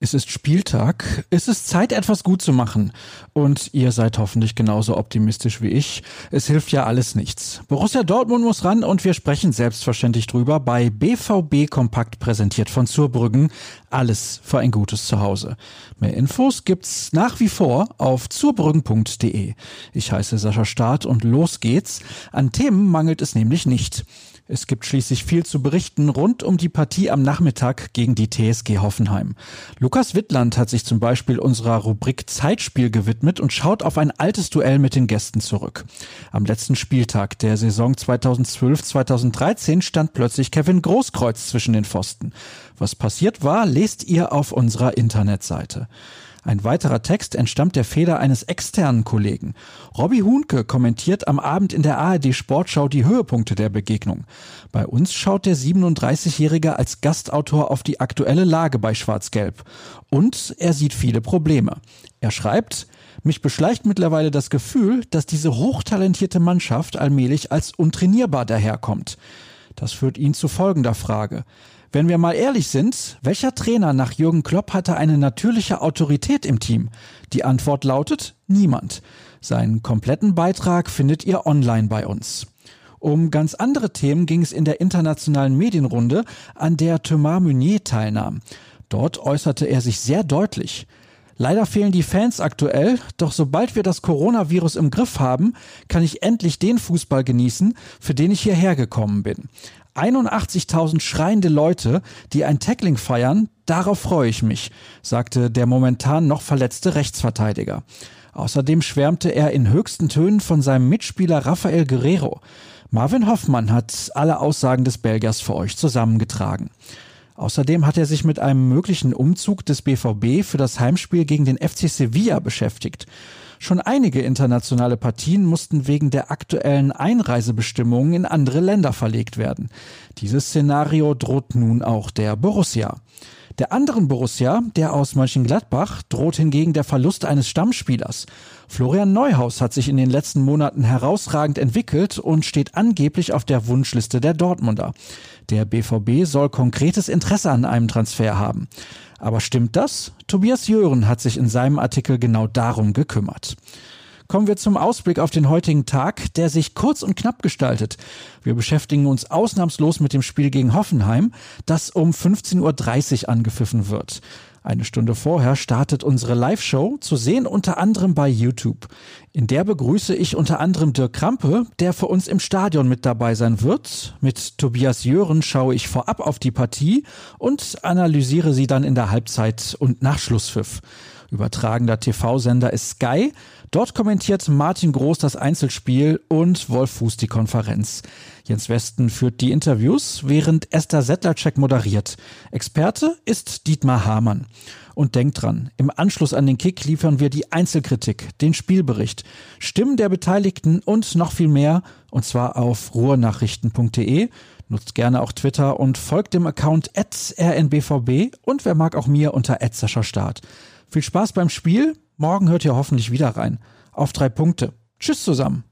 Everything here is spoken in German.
Es ist Spieltag. Es ist Zeit, etwas gut zu machen. Und ihr seid hoffentlich genauso optimistisch wie ich. Es hilft ja alles nichts. Borussia Dortmund muss ran und wir sprechen selbstverständlich drüber bei BVB Kompakt präsentiert von Zurbrüggen. Alles für ein gutes Zuhause. Mehr Infos gibt's nach wie vor auf zurbrüggen.de. Ich heiße Sascha Staat und los geht's. An Themen mangelt es nämlich nicht. Es gibt schließlich viel zu berichten rund um die Partie am Nachmittag gegen die TSG Hoffenheim. Lukas Wittland hat sich zum Beispiel unserer Rubrik Zeitspiel gewidmet und schaut auf ein altes Duell mit den Gästen zurück. Am letzten Spieltag der Saison 2012-2013 stand plötzlich Kevin Großkreuz zwischen den Pfosten. Was passiert war, lest ihr auf unserer Internetseite. Ein weiterer Text entstammt der Feder eines externen Kollegen. Robby Huhnke kommentiert am Abend in der ARD Sportschau die Höhepunkte der Begegnung. Bei uns schaut der 37-Jährige als Gastautor auf die aktuelle Lage bei Schwarz-Gelb. Und er sieht viele Probleme. Er schreibt, mich beschleicht mittlerweile das Gefühl, dass diese hochtalentierte Mannschaft allmählich als untrainierbar daherkommt. Das führt ihn zu folgender Frage. Wenn wir mal ehrlich sind, welcher Trainer nach Jürgen Klopp hatte eine natürliche Autorität im Team? Die Antwort lautet niemand. Seinen kompletten Beitrag findet ihr online bei uns. Um ganz andere Themen ging es in der internationalen Medienrunde, an der Thomas Meunier teilnahm. Dort äußerte er sich sehr deutlich. Leider fehlen die Fans aktuell, doch sobald wir das Coronavirus im Griff haben, kann ich endlich den Fußball genießen, für den ich hierher gekommen bin. 81.000 schreiende Leute, die ein Tackling feiern, darauf freue ich mich, sagte der momentan noch verletzte Rechtsverteidiger. Außerdem schwärmte er in höchsten Tönen von seinem Mitspieler Rafael Guerrero. Marvin Hoffmann hat alle Aussagen des Belgiers für euch zusammengetragen. Außerdem hat er sich mit einem möglichen Umzug des BVB für das Heimspiel gegen den FC Sevilla beschäftigt. Schon einige internationale Partien mussten wegen der aktuellen Einreisebestimmungen in andere Länder verlegt werden. Dieses Szenario droht nun auch der Borussia. Der anderen Borussia, der aus Mönchengladbach, droht hingegen der Verlust eines Stammspielers. Florian Neuhaus hat sich in den letzten Monaten herausragend entwickelt und steht angeblich auf der Wunschliste der Dortmunder. Der BVB soll konkretes Interesse an einem Transfer haben. Aber stimmt das? Tobias Jören hat sich in seinem Artikel genau darum gekümmert. Kommen wir zum Ausblick auf den heutigen Tag, der sich kurz und knapp gestaltet. Wir beschäftigen uns ausnahmslos mit dem Spiel gegen Hoffenheim, das um 15.30 Uhr angepfiffen wird. Eine Stunde vorher startet unsere Live-Show, zu sehen unter anderem bei YouTube. In der begrüße ich unter anderem Dirk Krampe, der für uns im Stadion mit dabei sein wird. Mit Tobias Jören schaue ich vorab auf die Partie und analysiere sie dann in der Halbzeit und nach Schlusspfiff. Übertragender TV-Sender ist Sky. Dort kommentiert Martin Groß das Einzelspiel und Wolf Fuß die Konferenz. Jens Westen führt die Interviews, während Esther Settlercheck moderiert. Experte ist Dietmar Hamann. Und denkt dran, im Anschluss an den Kick liefern wir die Einzelkritik, den Spielbericht, Stimmen der Beteiligten und noch viel mehr, und zwar auf ruhrnachrichten.de. Nutzt gerne auch Twitter und folgt dem Account rnbvb und wer mag auch mir unter Start. Viel Spaß beim Spiel. Morgen hört ihr hoffentlich wieder rein. Auf drei Punkte. Tschüss zusammen.